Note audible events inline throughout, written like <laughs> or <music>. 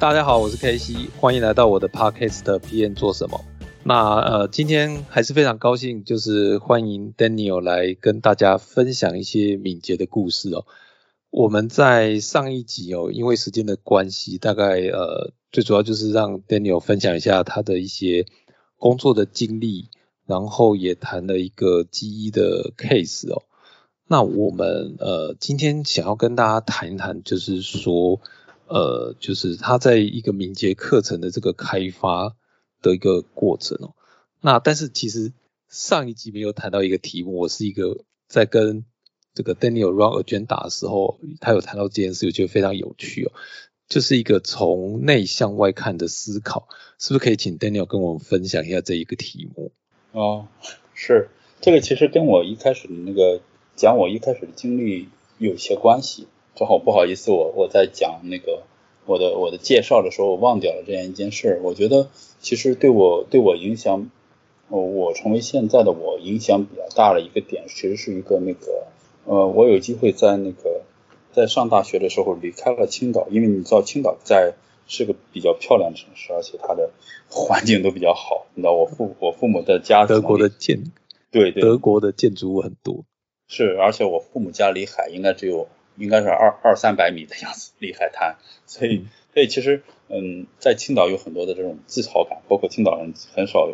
大家好，我是 KC，欢迎来到我的 Podcast PM 做什么？那呃，今天还是非常高兴，就是欢迎 Daniel 来跟大家分享一些敏捷的故事哦。我们在上一集哦，因为时间的关系，大概呃，最主要就是让 Daniel 分享一下他的一些工作的经历，然后也谈了一个记忆的 case 哦。那我们呃，今天想要跟大家谈一谈，就是说。呃，就是他在一个敏捷课程的这个开发的一个过程哦。那但是其实上一集没有谈到一个题目，我是一个在跟这个 Daniel run agenda 的时候，他有谈到这件事，我觉得非常有趣哦。就是一个从内向外看的思考，是不是可以请 Daniel 跟我们分享一下这一个题目？哦，是这个其实跟我一开始的那个讲我一开始的经历有些关系。正好不好意思，我我在讲那个我的我的介绍的时候，我忘掉了这样一件事。我觉得其实对我对我影响，我成为现在的我影响比较大的一个点，其实是一个那个呃，我有机会在那个在上大学的时候离开了青岛，因为你知道青岛在是个比较漂亮的城市，而且它的环境都比较好。你知道我父我父母的家德国的建对对德国的建筑物很多是，而且我父母家离海应该只有。应该是二二三百米的样子离海滩，所以所以其实嗯，在青岛有很多的这种自豪感，包括青岛人很少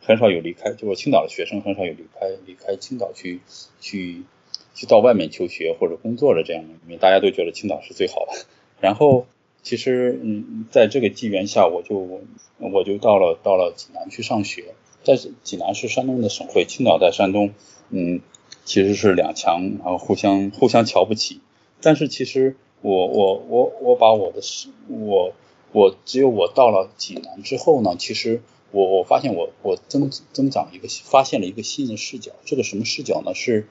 很少有离开，就是青岛的学生很少有离开离开青岛去去去到外面求学或者工作的这样的，因为大家都觉得青岛是最好的。然后其实嗯，在这个机缘下，我就我就到了到了济南去上学，在济南是山东的省会，青岛在山东，嗯，其实是两强，然后互相互相瞧不起。但是其实我我我我把我的视我我只有我到了济南之后呢，其实我我发现我我增增长一个发现了一个新的视角，这个什么视角呢？是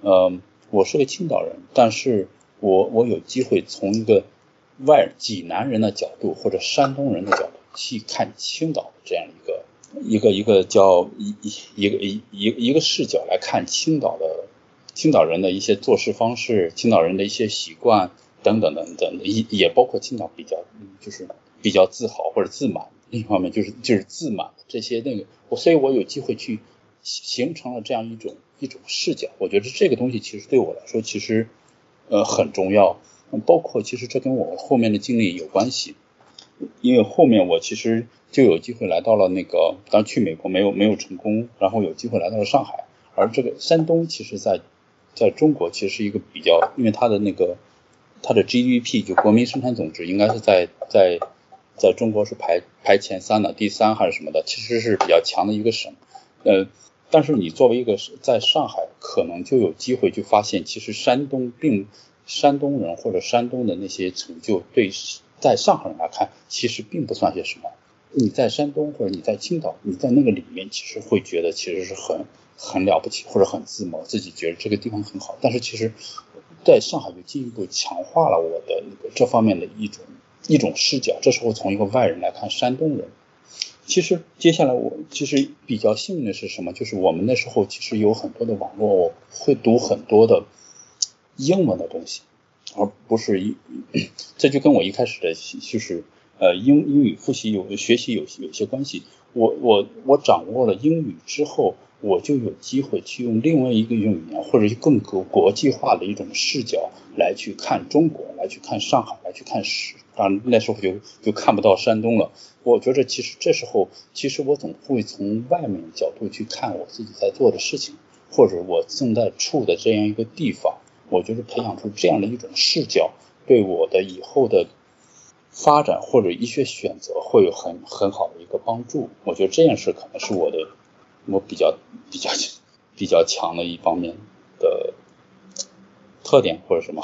呃我是个青岛人，但是我我有机会从一个外济南人的角度或者山东人的角度去看青岛这样一个一个一个叫一一一个一一一个视角来看青岛的。青岛人的一些做事方式，青岛人的一些习惯等等等等，也也包括青岛比较就是比较自豪或者自满，另一方面就是就是自满这些那个，我所以我有机会去形成了这样一种一种视角，我觉得这个东西其实对我来说其实呃很重要，包括其实这跟我后面的经历有关系，因为后面我其实就有机会来到了那个，当去美国没有没有成功，然后有机会来到了上海，而这个山东其实在。在中国其实是一个比较，因为它的那个它的 GDP 就国民生产总值应该是在在在中国是排排前三的，第三还是什么的，其实是比较强的一个省。呃，但是你作为一个在上海，可能就有机会去发现，其实山东并山东人或者山东的那些成就，对在上海人来看，其实并不算些什么。你在山东或者你在青岛，你在那个里面，其实会觉得其实是很。很了不起，或者很自谋，自己觉得这个地方很好。但是其实，在上海就进一步强化了我的那个这方面的一种一种视角。这时候从一个外人来看，山东人，其实接下来我其实比较幸运的是什么？就是我们那时候其实有很多的网络，会读很多的英文的东西，而不是一。<clears throat> 这就跟我一开始的就是呃英英语复习有学习有有些关系。我我我掌握了英语之后。我就有机会去用另外一个语言，或者更国国际化的一种视角来去看中国，来去看上海，来去看史。当然那时候就就看不到山东了。我觉得其实这时候，其实我总会从外面角度去看我自己在做的事情，或者我正在处的这样一个地方。我觉得培养出这样的一种视角，对我的以后的发展或者一些选择会有很很好的一个帮助。我觉得这件事可能是我的我比较比较比较强的一方面的特点或者什么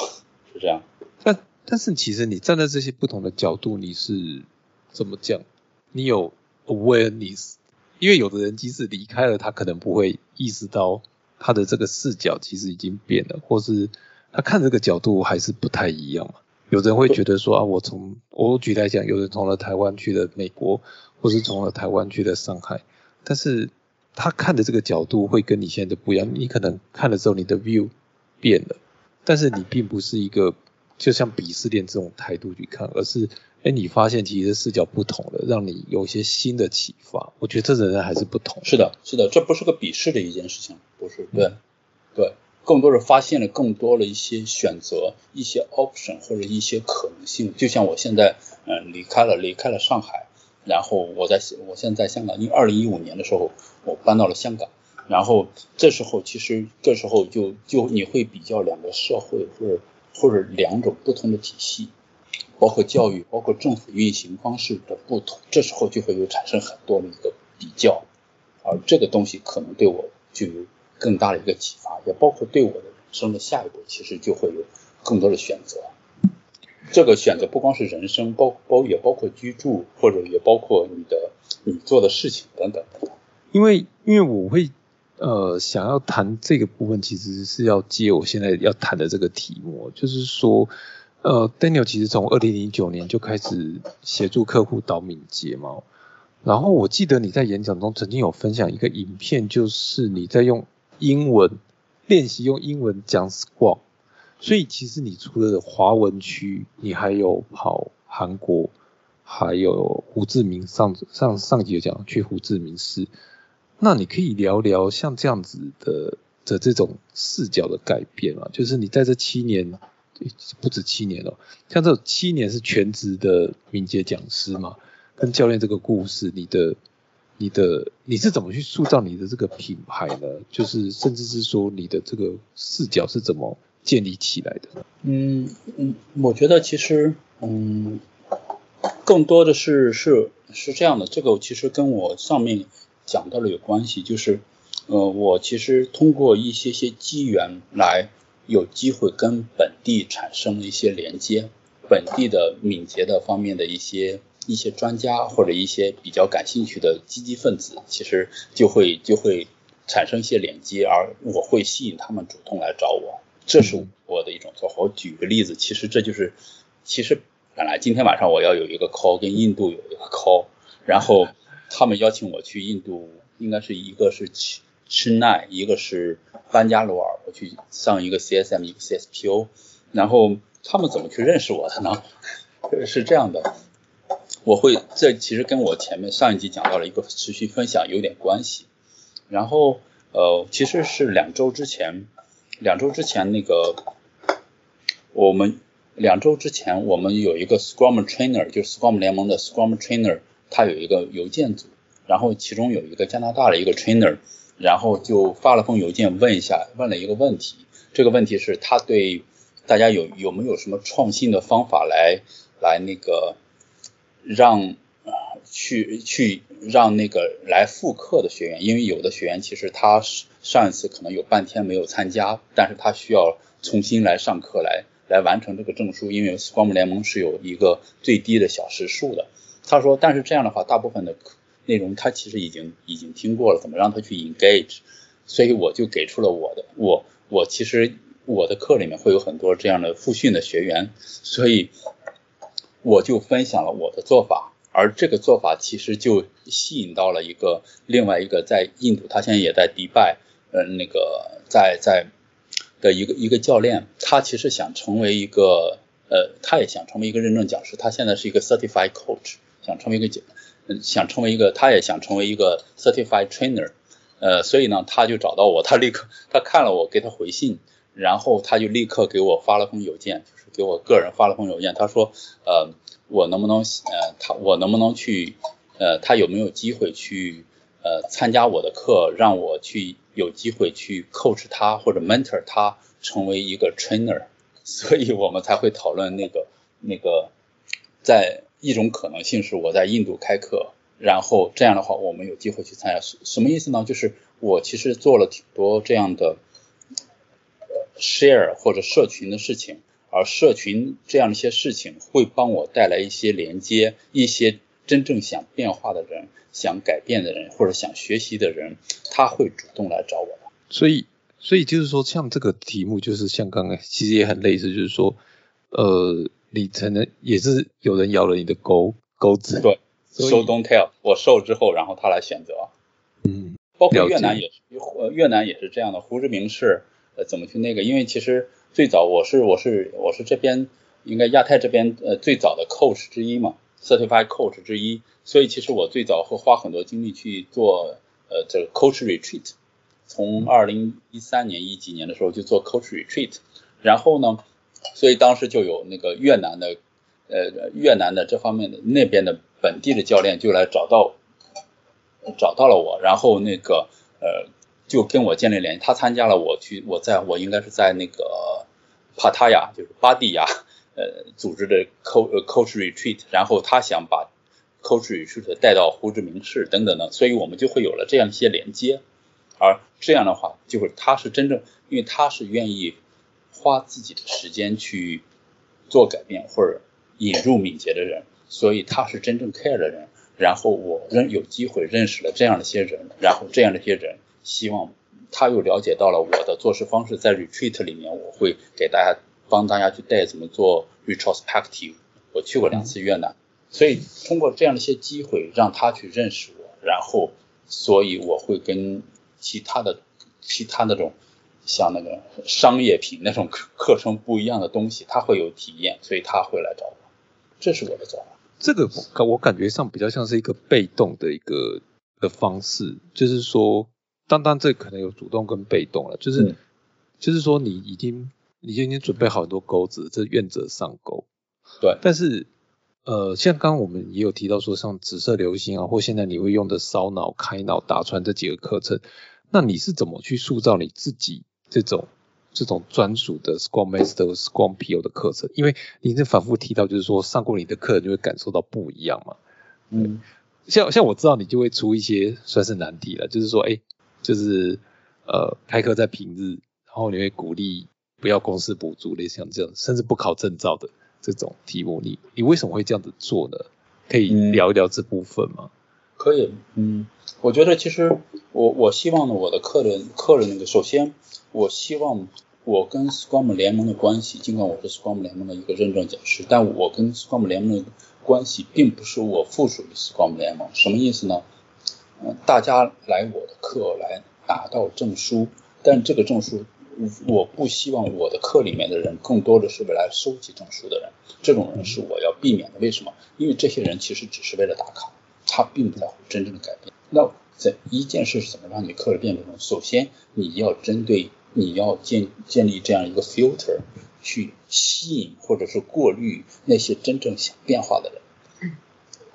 是这样。但但是其实你站在这些不同的角度，你是怎么讲？你有 awareness，因为有的人即使离开了，他可能不会意识到他的这个视角其实已经变了，或是他看这个角度还是不太一样嘛。有人会觉得说啊，我从我举来讲，有人从了台湾去了美国，或是从了台湾去了上海，但是他看的这个角度会跟你现在的不一样。你可能看了之后，你的 view 变了，但是你并不是一个就像鄙视链这种态度去看，而是哎，你发现其实视角不同了，让你有一些新的启发。我觉得这仍然还是不同。是的，是的，这不是个鄙视的一件事情，不是，对，对。更多是发现了更多的一些选择，一些 option 或者一些可能性。就像我现在，嗯，离开了离开了上海，然后我在我现在在香港，因为二零一五年的时候我搬到了香港，然后这时候其实这时候就就你会比较两个社会或者或者两种不同的体系，包括教育，包括政府运行方式的不同，这时候就会有产生很多的一个比较，而这个东西可能对我就有。更大的一个启发，也包括对我的人生的下一步，其实就会有更多的选择。这个选择不光是人生，包包也包括居住，或者也包括你的你做的事情等等。因为因为我会呃想要谈这个部分，其实是要接我现在要谈的这个题目，就是说呃，Daniel 其实从二零零九年就开始协助客户导敏捷嘛，然后我记得你在演讲中曾经有分享一个影片，就是你在用。英文练习用英文讲 Scrum，所以其实你除了华文区，你还有跑韩国，还有胡志明上上上集有讲去胡志明市，那你可以聊聊像这样子的的这种视角的改变嘛？就是你在这七年，不止七年了，像这七年是全职的敏捷讲师嘛，跟教练这个故事，你的。你的你是怎么去塑造你的这个品牌呢？就是甚至是说你的这个视角是怎么建立起来的？嗯嗯，我觉得其实嗯，更多的是是是这样的。这个其实跟我上面讲到了有关系，就是呃，我其实通过一些些机缘来有机会跟本地产生了一些连接，本地的敏捷的方面的一些。一些专家或者一些比较感兴趣的积极分子，其实就会就会产生一些连接，而我会吸引他们主动来找我，这是我的一种做法。我举个例子，其实这就是其实本来今天晚上我要有一个 call 跟印度有一个 call，然后他们邀请我去印度，应该是一个是去去奈，一个是班加罗尔，我去上一个 CSM 一个 CSPO，然后他们怎么去认识我的呢？<laughs> 是这样的。我会，这其实跟我前面上一集讲到了一个持续分享有点关系。然后，呃，其实是两周之前，两周之前那个，我们两周之前我们有一个 Scrum Trainer，就是 Scrum 联盟的 Scrum Trainer，他有一个邮件组，然后其中有一个加拿大的一个 Trainer，然后就发了封邮件问一下，问了一个问题，这个问题是他对大家有有没有什么创新的方法来来那个。让啊去去让那个来复课的学员，因为有的学员其实他上一次可能有半天没有参加，但是他需要重新来上课来来完成这个证书，因为 Scrum 联盟是有一个最低的小时数的。他说，但是这样的话，大部分的课内容他其实已经已经听过了，怎么让他去 engage？所以我就给出了我的，我我其实我的课里面会有很多这样的复训的学员，所以。我就分享了我的做法，而这个做法其实就吸引到了一个另外一个在印度，他现在也在迪拜，嗯，那个在在的一个一个教练，他其实想成为一个，呃，他也想成为一个认证讲师，他现在是一个 certified coach，想成为一个，想成为一个，他也想成为一个 certified trainer，呃，所以呢，他就找到我，他立刻 <laughs> 他看了我给他回信，然后他就立刻给我发了封邮件。就是给我个人发了封邮件，他说，呃，我能不能，呃，他我能不能去，呃，他有没有机会去，呃，参加我的课，让我去有机会去 coach 他或者 mentor 他成为一个 trainer，所以我们才会讨论那个那个在一种可能性是我在印度开课，然后这样的话我们有机会去参加，什么意思呢？就是我其实做了挺多这样的 share 或者社群的事情，而社群这样一些事情会帮我带来一些连接，一些真正想变化的人、想改变的人或者想学习的人，他会主动来找我的。所以，所以就是说，像这个题目，就是像刚刚其实也很类似，就是说，呃，你可能也是有人咬了你的钩钩子，对，show don't tell，我受之后，然后他来选择，嗯，包括越南也是，呃，越南也是这样的，胡志明市，呃，怎么去那个？因为其实最早我是我是我是这边应该亚太这边呃最早的 coach 之一嘛，certified coach 之一，所以其实我最早会花很多精力去做呃这个 coach retreat。从二零一三年一几年的时候就做 coach retreat，然后呢，所以当时就有那个越南的呃越南的这方面的那边的本地的教练就来找到找到了我，然后那个呃就跟我建立联系，他参加了我去我在我应该是在那个帕塔亚就是巴蒂亚呃组织的 coach coach retreat，然后他想把 coach retreat 带到胡志明市等等的，所以我们就会有了这样一些连接。而这样的话，就是他是真正，因为他是愿意花自己的时间去做改变或者引入敏捷的人，所以他是真正 care 的人。然后我认有机会认识了这样的一些人，然后这样的一些人希望他又了解到了我的做事方式，在 retreat 里面我会给大家帮大家去带怎么做 retrospective。我去过两次越南，所以通过这样的一些机会让他去认识我，然后所以我会跟。其他的其他那种像那个商业品那种课程不一样的东西，他会有体验，所以他会来找我。这是我的做法。这个我感觉上比较像是一个被动的一个的方式，就是说，当当这可能有主动跟被动了，就是就是说你已经你已经准备好很多钩子，这愿者上钩。对。但是呃，像刚刚我们也有提到说，像紫色流星啊，或现在你会用的烧脑、开脑、打穿这几个课程。那你是怎么去塑造你自己这种这种专属的 Scrum Master、Scrum PO 的课程？因为你这反复提到，就是说上过你的课就会感受到不一样嘛。嗯，像像我知道你就会出一些算是难题了，就是说，哎，就是呃开课在平日，然后你会鼓励不要公司补助，类似像这样，甚至不考证照的这种题目，你你为什么会这样子做呢？可以聊一聊这部分吗？可以，嗯。我觉得其实我我希望呢，我的客人客人那个，首先我希望我跟 Scrum 联盟的关系，尽管我是 Scrum 联盟的一个认证讲师，但我跟 Scrum 联盟的关系并不是我附属于 Scrum 联盟。什么意思呢？嗯，大家来我的课来拿到证书，但这个证书我不希望我的课里面的人更多的是为来收集证书的人，这种人是我要避免的。为什么？因为这些人其实只是为了打卡，他并不在乎真正的改变。那这一件事是怎么让你课程变得呢？首先，你要针对，你要建建立这样一个 filter，去吸引或者是过滤那些真正想变化的人，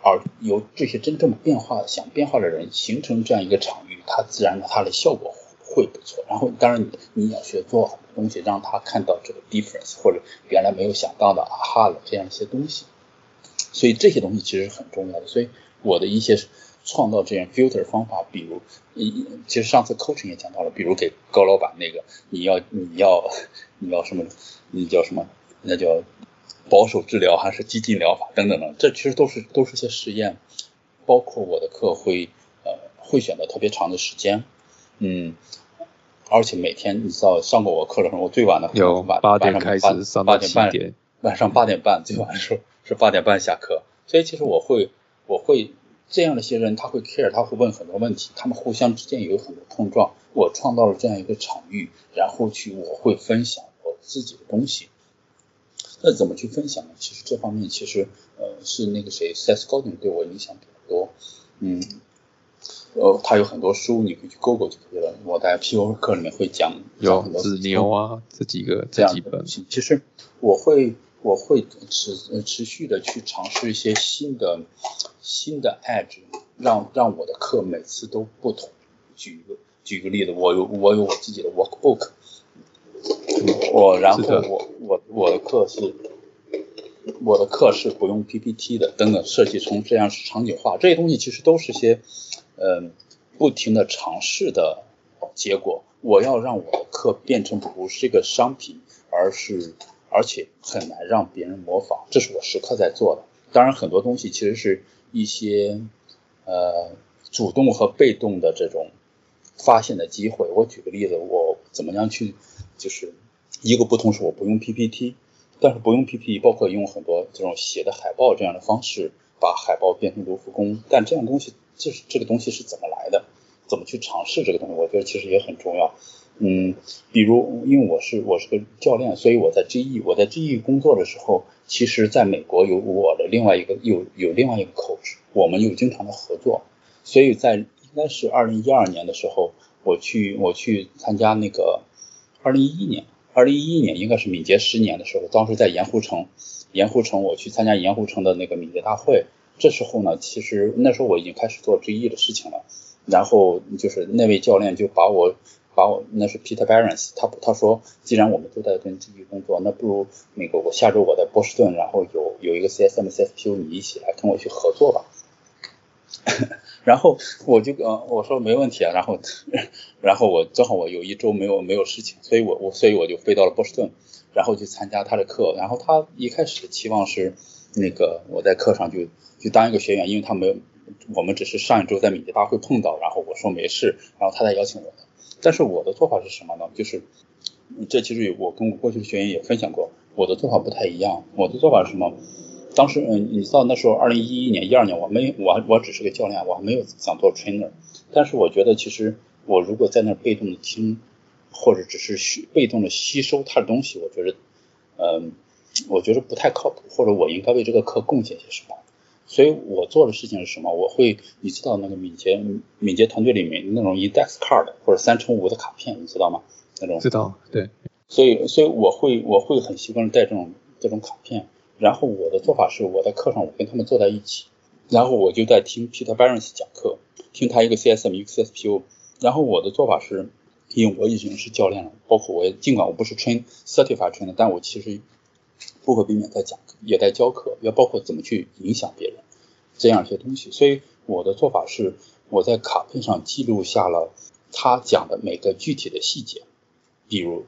而由这些真正变化想变化的人形成这样一个场域，它自然它的效果会不错。然后，当然你你要学做好的东西，让他看到这个 difference 或者原来没有想到的啊哈的这样一些东西。所以这些东西其实是很重要的。所以我的一些。创造这样 filter 方法，比如，一其实上次 coaching 也讲到了，比如给高老板那个，你要你要 <laughs> 你要什么，你叫什么，那叫保守治疗还是激进疗法等等等，这其实都是都是些实验，包括我的课会呃会选择特别长的时间，嗯，而且每天你知道上过我课的时候，我最晚的有八点开始上到七点，晚上八点半最晚的时候是八点半下课，所以其实我会我会。这样的一些人，他会 care，他会问很多问题，他们互相之间有很多碰撞。我创造了这样一个场域，然后去我会分享我自己的东西。那怎么去分享呢？其实这方面其实呃是那个谁，Seth Godin 对我影响比较多。嗯，呃，他有很多书，你可以去 Google 就可以了。我在 PO 课里面会讲有子牛啊这几个这几本。其实我会。我会持持续的去尝试一些新的新的 edge，让让我的课每次都不同。举个举个例子，我有我有我自己的 workbook，我然后我我我的课是我的课是不用 PPT 的，等等，设计成这样场景化，这些东西其实都是些嗯不停的尝试的结果。我要让我的课变成不是一个商品，而是而且很难让别人模仿，这是我时刻在做的。当然，很多东西其实是一些呃主动和被动的这种发现的机会。我举个例子，我怎么样去就是一个不同是我不用 PPT，但是不用 PPT，包括用很多这种写的海报这样的方式把海报变成卢浮宫。但这样东西，这是这个东西是怎么来的？怎么去尝试这个东西？我觉得其实也很重要。嗯，比如因为我是我是个教练，所以我在 GE 我在 GE 工作的时候，其实在美国有我的另外一个有有另外一个 coach，我们有经常的合作。所以在应该是二零一二年的时候，我去我去参加那个二零一一年二零一一年应该是敏捷十年的时候，当时在盐湖城盐湖城我去参加盐湖城的那个敏捷大会。这时候呢，其实那时候我已经开始做 GE 的事情了。然后就是那位教练就把我把我那是 Peter Barons，他他说既然我们都在跟 GE 工作，那不如美国我下周我在波士顿，然后有有一个 CSM CSPU，你一起来跟我去合作吧。<laughs> 然后我就呃我说没问题啊，然后 <laughs> 然后我正好我有一周没有没有事情，所以我我所以我就飞到了波士顿，然后去参加他的课。然后他一开始的期望是那个我在课上就就当一个学员，因为他没有。我们只是上一周在敏捷大会碰到，然后我说没事，然后他再邀请我的。但是我的做法是什么呢？就是这其实我跟我过去的学员也分享过，我的做法不太一样。我的做法是什么？当时嗯，你知道那时候二零一一年、一二年，我没我我只是个教练，我还没有想做 trainer。但是我觉得其实我如果在那被动的听，或者只是被动的吸收他的东西，我觉得嗯，我觉得不太靠谱，或者我应该为这个课贡献些什么。所以我做的事情是什么？我会，你知道那个敏捷敏捷团队里面那种 index card 或者三乘五的卡片，你知道吗？那种知道，对。所以，所以我会我会很习惯带这种这种卡片。然后我的做法是，我在课上我跟他们坐在一起，然后我就在听 Peter Barons 讲课，听他一个 CSM 一个 CSPU。然后我的做法是，因为我已经是教练了，包括我尽管我不是 train certified trainer，但我其实。不可避免在讲，也在教课，要包括怎么去影响别人这样一些东西。所以我的做法是，我在卡片上记录下了他讲的每个具体的细节。比如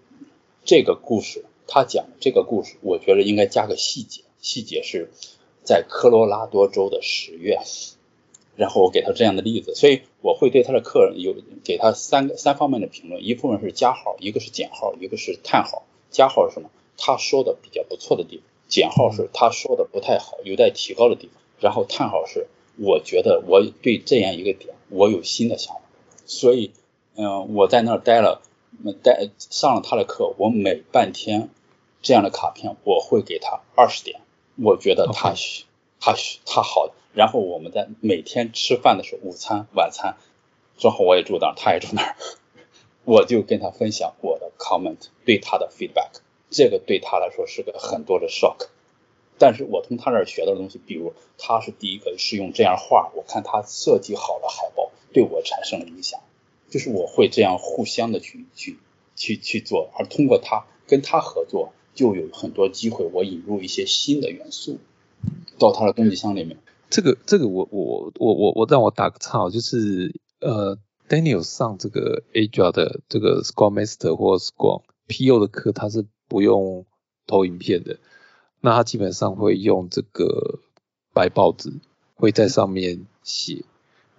这个故事，他讲的这个故事，我觉得应该加个细节，细节是在科罗拉多州的十月。然后我给他这样的例子，所以我会对他的客人有给他三个三方面的评论，一部分是加号，一个是减号，一个是叹号。加号是什么？他说的比较不错的地方，减号是他说的不太好，有待提高的地方。然后叹号是我觉得我对这样一个点我有新的想法。所以，嗯，我在那儿待了，待上了他的课，我每半天这样的卡片我会给他二十点，我觉得他他他好。然后我们在每天吃饭的时候，午餐、晚餐，正好我也住那儿，他也住那儿，我就跟他分享我的 comment 对他的 feedback。这个对他来说是个很多的 shock，但是我从他那儿学到的东西，比如他是第一个是用这样画，我看他设计好的海报对我产生了影响，就是我会这样互相的去去去去做，而通过他跟他合作，就有很多机会我引入一些新的元素到他的东西箱里面。这个这个我我我我我让我打个岔，就是呃 Daniel 上这个 AGR 的这个 Scrum Master 或 Scrum PO 的课，他是。不用投影片的，那他基本上会用这个白报纸，会在上面写。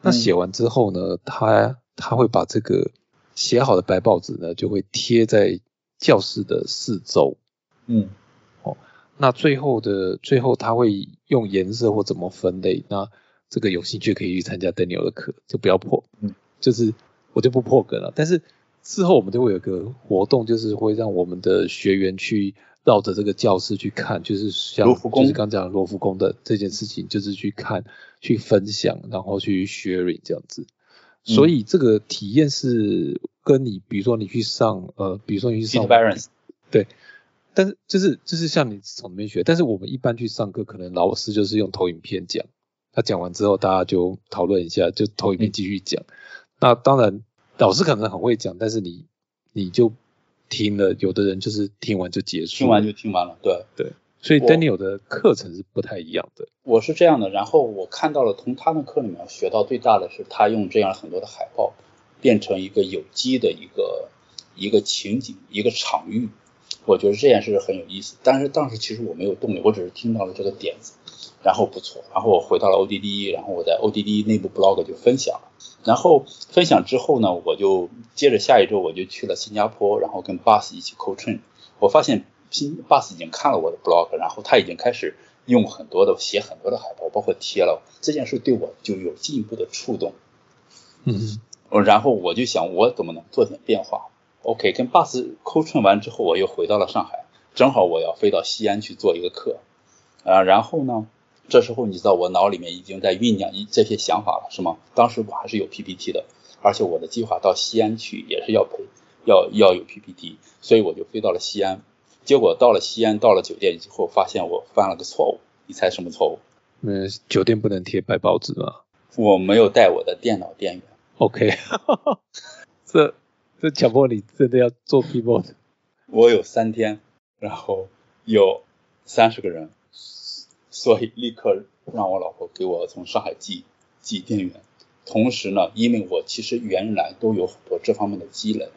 那写完之后呢，他他会把这个写好的白报纸呢，就会贴在教室的四周。嗯，哦，那最后的最后他会用颜色或怎么分类？那这个有兴趣可以去参加 Daniel 的课，就不要破，嗯，就是我就不破梗了。但是。之后我们就会有个活动，就是会让我们的学员去绕着这个教室去看，就是像就是刚讲罗浮宫的这件事情，就是去看、去分享，然后去 sharing 这样子。所以这个体验是跟你，比如说你去上呃，比如说你去上，对，但是就是就是像你从那边学，但是我们一般去上课，可能老师就是用投影片讲，他讲完之后大家就讨论一下，就投影片继续讲。那当然。老师可能很会讲，但是你你就听了，有的人就是听完就结束，听完就听完了，对对，所以 Daniel 的课程是不太一样的。我是这样的，然后我看到了从他的课里面学到最大的是，他用这样很多的海报变成一个有机的一个一个情景一个场域，我觉得这件事很有意思。但是当时其实我没有动力，我只是听到了这个点子，然后不错，然后我回到了 ODD，然后我在 ODD 内部 blog 就分享了。然后分享之后呢，我就接着下一周我就去了新加坡，然后跟 Bus 一起 co train。我发现新 Bus 已经看了我的 blog，然后他已经开始用很多的写很多的海报，包括贴了。这件事对我就有进一步的触动。嗯，然后我就想我怎么能做点变化。OK，跟 Bus co train 完之后，我又回到了上海，正好我要飞到西安去做一个课。啊，然后呢？这时候你知道我脑里面已经在酝酿一这些想法了，是吗？当时我还是有 PPT 的，而且我的计划到西安去也是要陪要要有 PPT，所以我就飞到了西安。结果到了西安，到了酒店以后，发现我犯了个错误。你猜什么错误？嗯，酒店不能贴白报纸吗？我没有带我的电脑电源。OK，<laughs> 这这强迫你真的要做 keyboard。我有三天，然后有三十个人。所以立刻让我老婆给我从上海寄寄电源，同时呢，因为我其实原来都有很多这方面的积累，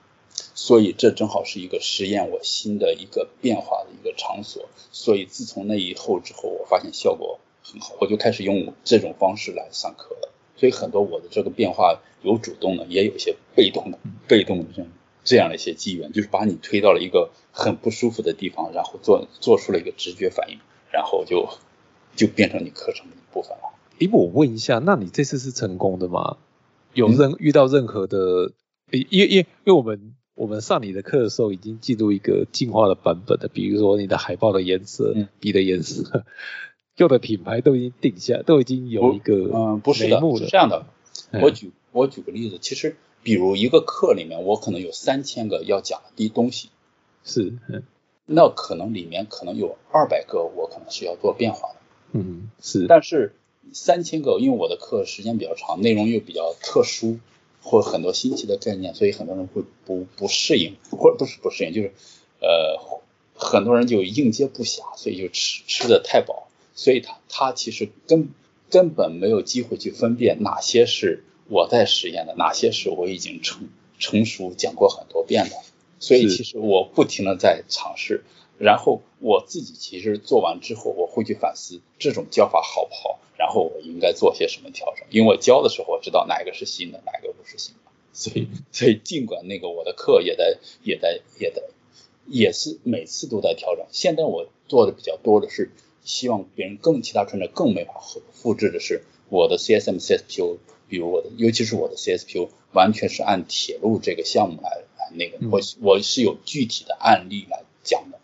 所以这正好是一个实验我新的一个变化的一个场所。所以自从那以后之后，我发现效果很好，我就开始用这种方式来上课了。所以很多我的这个变化有主动的，也有一些被动的，被动的这样这样的一些机缘，就是把你推到了一个很不舒服的地方，然后做做出了一个直觉反应，然后就。就变成你课程的一部分了。诶，我问一下，那你这次是成功的吗？有任遇到任何的？因因因因为我们我们上你的课的时候已经进入一个进化的版本的，比如说你的海报的颜色、笔的颜色、<laughs> 用的品牌都已经定下，都已经有一个嗯，不是的，是这样的。我举我举个例子，其实比如一个课里面，我可能有三千个要讲的东西，是，那可能里面可能有二百个我可能是要做变化的。嗯，是，但是三千个，因为我的课时间比较长，内容又比较特殊，或很多新奇的概念，所以很多人会不不适应，或者不是不适应，就是呃，很多人就应接不暇，所以就吃吃的太饱，所以他他其实根根本没有机会去分辨哪些是我在实验的，哪些是我已经成成熟讲过很多遍的，所以其实我不停的在尝试。然后我自己其实做完之后，我会去反思这种教法好不好，然后我应该做些什么调整。因为我教的时候，我知道哪一个是新的，哪一个不是新的。所以，所以尽管那个我的课也在，也在，也在，也是每次都在调整。现在我做的比较多的是，希望别人更其他专家更没法复制的是我的 CSM、CSPO，比如我的，尤其是我的 CSPO，完全是按铁路这个项目来来那个，我我是有具体的案例来讲的。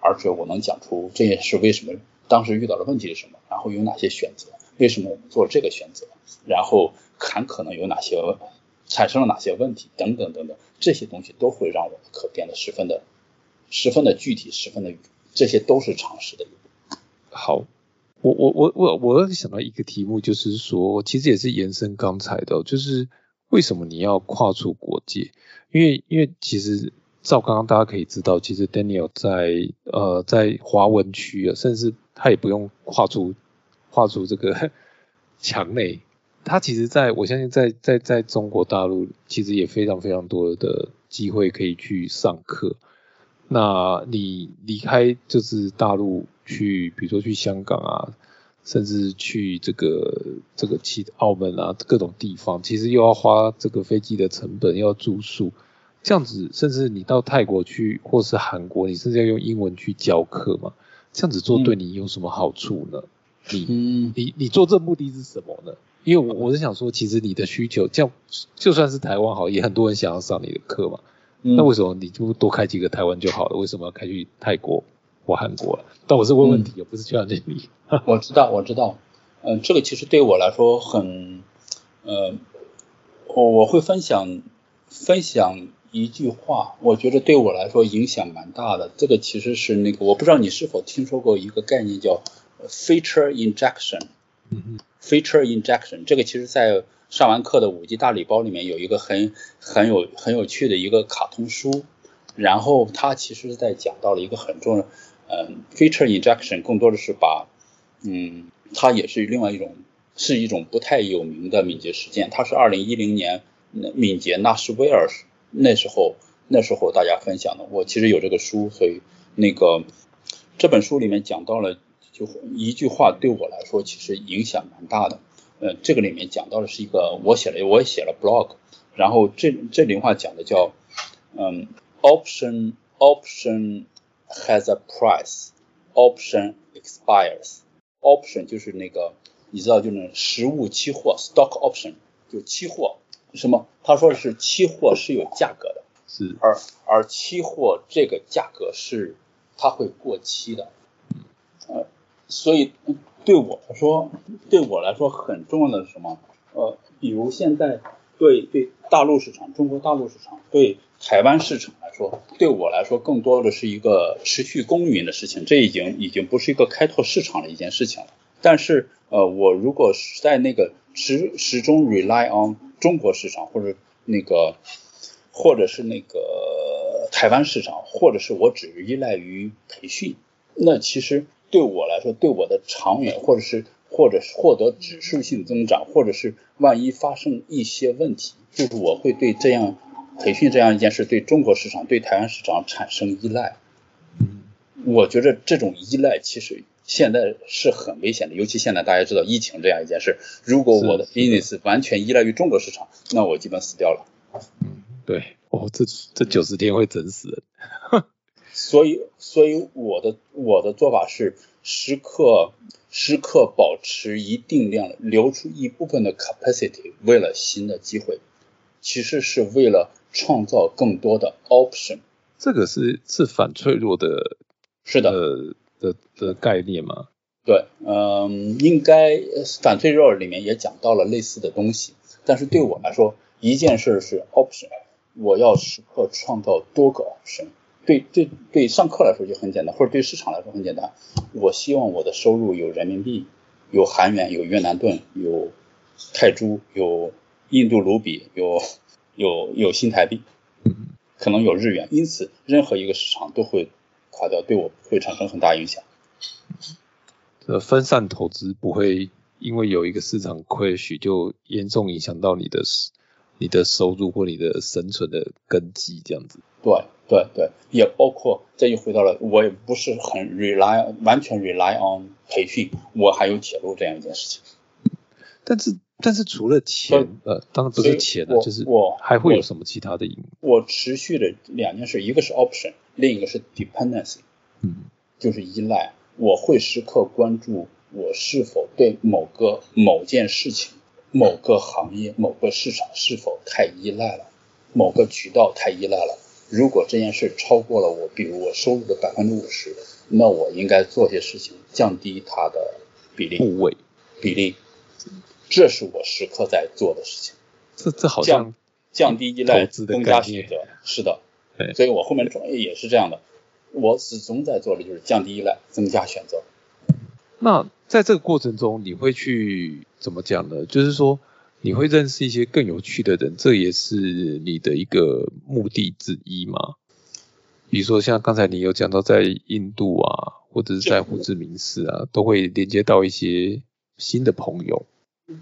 而且我能讲出这件事为什么当时遇到的问题是什么，然后有哪些选择，为什么我们做这个选择，然后还可能有哪些产生了哪些问题等等等等，这些东西都会让我的课变得十分的十分的具体，十分的这些都是常识的。好，我我我我我想到一个题目，就是说其实也是延伸刚才的，就是为什么你要跨出国界？因为因为其实。照刚刚大家可以知道，其实 Daniel 在呃在华文区啊，甚至他也不用跨出跨出这个 <laughs> 墙内，他其实在我相信在在在中国大陆其实也非常非常多的机会可以去上课。那你离开就是大陆去，比如说去香港啊，甚至去这个这个其澳门啊各种地方，其实又要花这个飞机的成本，又要住宿。这样子，甚至你到泰国去，或是韩国，你甚至要用英文去教课嘛？这样子做对你有什么好处呢？你你你做这目的是什么呢？因为我我是想说，其实你的需求，这样就算是台湾好，也很多人想要上你的课嘛。那为什么你就多开几个台湾就好了？为什么要开去泰国或韩国了？但我是问问题，不是劝你。<laughs> 我知道，我知道。嗯，这个其实对我来说很，呃，我我会分享分享。一句话，我觉得对我来说影响蛮大的。这个其实是那个，我不知道你是否听说过一个概念叫 feature injection。嗯嗯 feature injection 这个其实在上完课的五 G 大礼包里面有一个很很有很有趣的一个卡通书，然后它其实是在讲到了一个很重要，嗯，feature injection 更多的是把，嗯，它也是另外一种，是一种不太有名的敏捷实践。它是二零一零年敏捷纳什维尔那时候那时候大家分享的。我其实有这个书，所以那个这本书里面讲到了，就一句话对我来说其实影响蛮大的。呃，这个里面讲到的是一个我写了，我也写了 blog，然后这这里话讲的叫，嗯，option option。has a price, option expires. Option 就是那个，你知道，就是实物期货 stock option 就期货什么？他说的是期货是有价格的，是而而期货这个价格是它会过期的，呃，所以对我来说，对我来说很重要的是什么？呃，比如现在对对大陆市场，中国大陆市场对。台湾市场来说，对我来说更多的是一个持续耕耘的事情，这已经已经不是一个开拓市场的一件事情了。但是，呃，我如果是在那个始始终 rely on 中国市场，或者那个，或者是那个台湾市场，或者是我只依赖于培训，那其实对我来说，对我的长远，或者是或者是获得指数性增长，或者是万一发生一些问题，就是我会对这样。培训这样一件事对中国市场、对台湾市场产生依赖，嗯，我觉得这种依赖其实现在是很危险的，尤其现在大家知道疫情这样一件事，如果我的 business 完全依赖于中国市场，那我基本死掉了。嗯，对，哦，这这九十天会整死人。所以，所以我的我的做法是时刻时刻保持一定量，留出一部分的 capacity，为了新的机会，其实是为了。创造更多的 option，这个是是反脆弱的，是的的的概念吗？对，嗯，应该反脆弱里面也讲到了类似的东西。但是对我来说，一件事是 option，我要时刻创造多个 option。对对对，上课来说就很简单，或者对市场来说很简单。我希望我的收入有人民币，有韩元，有越南盾，有泰铢，有印度卢比，有。有有新台币，可能有日元，因此任何一个市场都会垮掉，对我会产生很大影响。这分散投资不会因为有一个市场亏许就严重影响到你的你的收入或你的生存的根基，这样子。对对对，也包括这又回到了我也不是很 rely 完全 rely on 培训，我还有铁路这样一件事情。但是。但是除了钱，呃，当然不是钱了，就是我还会有什么其他的因我持续的两件事，一个是 option，另一个是 dependency，嗯，就是依赖。我会时刻关注我是否对某个某件事情、某个行业、某个市场是否太依赖了，某个渠道太依赖了。如果这件事超过了我，比如我收入的百分之五十，那我应该做些事情降低它的比例部位比例。这是我时刻在做的事情，这这好像降低依赖，增加选择，是的，对，所以我后面的专业也是这样的，我始终在做的就是降低依赖，增加选择。那在这个过程中，你会去怎么讲呢？就是说，你会认识一些更有趣的人，这也是你的一个目的之一吗？比如说像刚才你有讲到，在印度啊，或者是在胡志明市啊，都会连接到一些新的朋友。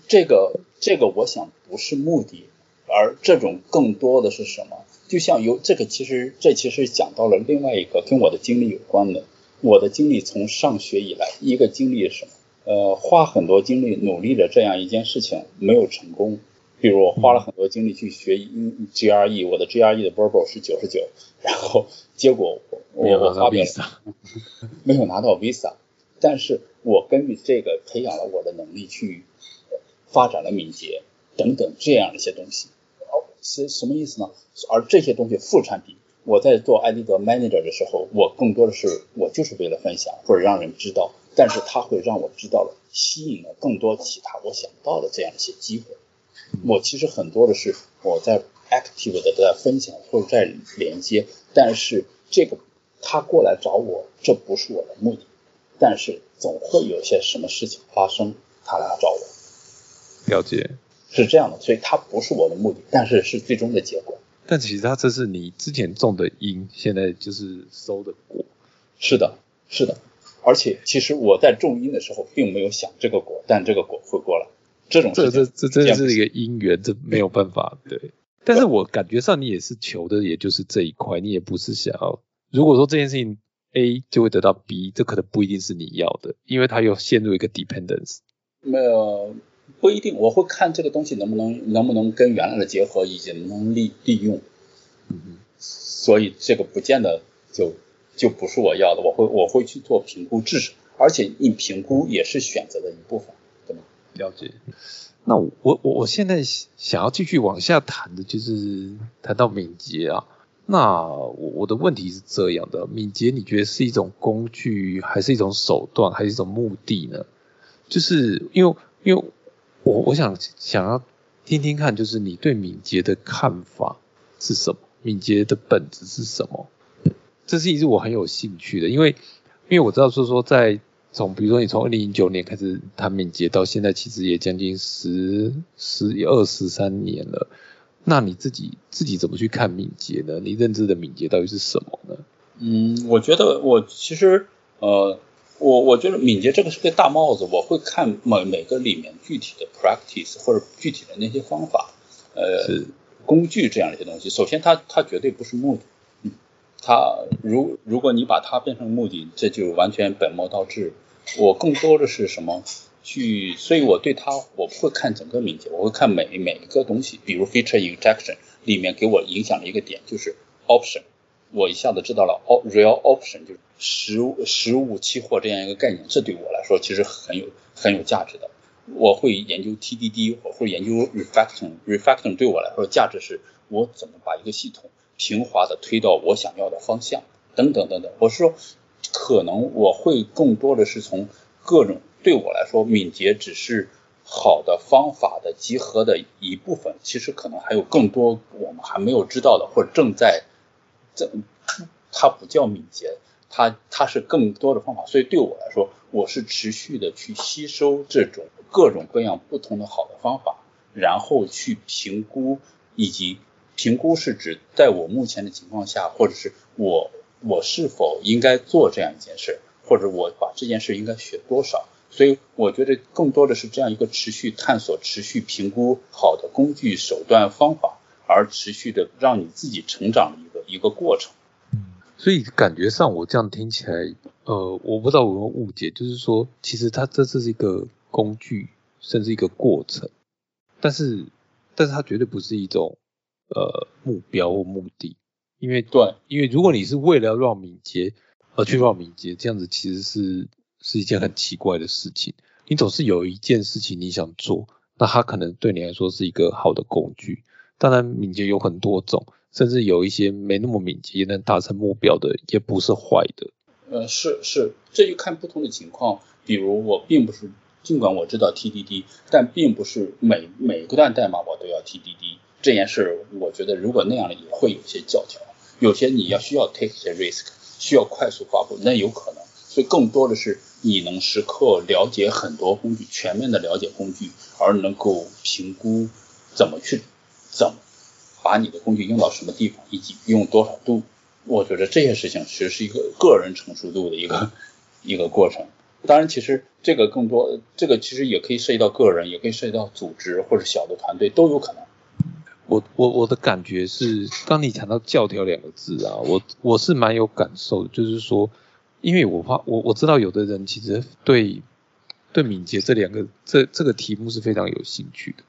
这个这个，我想不是目的，而这种更多的是什么？就像有这个，其实这其实讲到了另外一个跟我的经历有关的。我的经历从上学以来，一个经历是什么？呃，花很多精力努力的这样一件事情没有成功。比如我花了很多精力去学 GRE，我的 GRE 的 Verbal 是九十九，然后结果我我发表没有拿到 Visa，但是我根据这个培养了我的能力去。发展了敏捷等等这样一些东西，哦，是什么意思呢？而这些东西副产品，我在做艾迪德 manager 的时候，我更多的是我就是为了分享或者让人知道，但是它会让我知道了，吸引了更多其他我想不到的这样一些机会。我其实很多的是我在 active 的在分享或者在连接，但是这个他过来找我，这不是我的目的，但是总会有些什么事情发生，他来找我。了解，是这样的，所以它不是我的目的，但是是最终的结果。但其实它这是你之前种的因，现在就是收的果。是的，是的，而且其实我在种因的时候并没有想这个果，但这个果会过来。这种这这这真的是一个因缘，这没有办法。对，但是我感觉上你也是求的，也就是这一块，你也不是想要。如果说这件事情 A 就会得到 B，这可能不一定是你要的，因为它又陷入一个 dependence。没有，不一定。我会看这个东西能不能能不能跟原来的结合，以及能不能利利用。嗯嗯。所以这个不见得就就不是我要的。我会我会去做评估，至少而且你评估也是选择的一部分。对吗了解，那我我我现在想要继续往下谈的，就是谈到敏捷啊。那我我的问题是这样的，敏捷你觉得是一种工具，还是一种手段，还是一种目的呢？就是因为因为我我想想要听听看，就是你对敏捷的看法是什么？敏捷的本质是什么？这是一直我很有兴趣的，因为因为我知道说说在。从比如说你从二零零九年开始谈敏捷到现在，其实也将近十十二十三年了。那你自己自己怎么去看敏捷呢？你认知的敏捷到底是什么呢？嗯，我觉得我其实呃，我我觉得敏捷这个是个大帽子，我会看每每个里面具体的 practice 或者具体的那些方法，呃，工具这样一些东西。首先，它它绝对不是目的。嗯它如如果你把它变成目的，这就完全本末倒置。我更多的是什么去，所以我对它我不会看整个敏捷，我会看每每一个东西。比如 feature injection 里面给我影响的一个点就是 option，我一下子知道了 real option 就是实物实物期货这样一个概念，这对我来说其实很有很有价值的。我会研究 TDD，我会研究 refactoring，refactoring 对我来说价值是我怎么把一个系统。平滑的推到我想要的方向，等等等等。我是说，可能我会更多的是从各种对我来说，敏捷只是好的方法的集合的一部分。其实可能还有更多我们还没有知道的，或者正在这，它不叫敏捷，它它是更多的方法。所以对我来说，我是持续的去吸收这种各种各样不同的好的方法，然后去评估以及。评估是指在我目前的情况下，或者是我我是否应该做这样一件事，或者我把这件事应该学多少。所以我觉得更多的是这样一个持续探索、持续评估好的工具、手段、方法，而持续的让你自己成长一个过程。嗯，所以感觉上我这样听起来，呃，我不知道有没有误解，就是说其实它这这是一个工具，甚至一个过程，但是但是它绝对不是一种。呃，目标或目的，因为对，因为如果你是为了让敏捷而去让敏捷，这样子其实是是一件很奇怪的事情。你总是有一件事情你想做，那它可能对你来说是一个好的工具。当然，敏捷有很多种，甚至有一些没那么敏捷能达成目标的，也不是坏的。呃，是是，这就看不同的情况。比如我并不是，尽管我知道 TDD，但并不是每每个段代码我都要 TDD。这件事，我觉得如果那样的也会有些教条，有些你要需要 take 一些 risk，需要快速发布，那有可能。所以更多的是你能时刻了解很多工具，全面的了解工具，而能够评估怎么去怎么把你的工具用到什么地方，以及用多少度。我觉得这些事情其实是一个个人成熟度的一个一个过程。当然，其实这个更多，这个其实也可以涉及到个人，也可以涉及到组织或者小的团队都有可能。我我我的感觉是，当你谈到教条两个字啊，我我是蛮有感受的，就是说，因为我怕我我知道有的人其实对对敏捷这两个这这个题目是非常有兴趣的，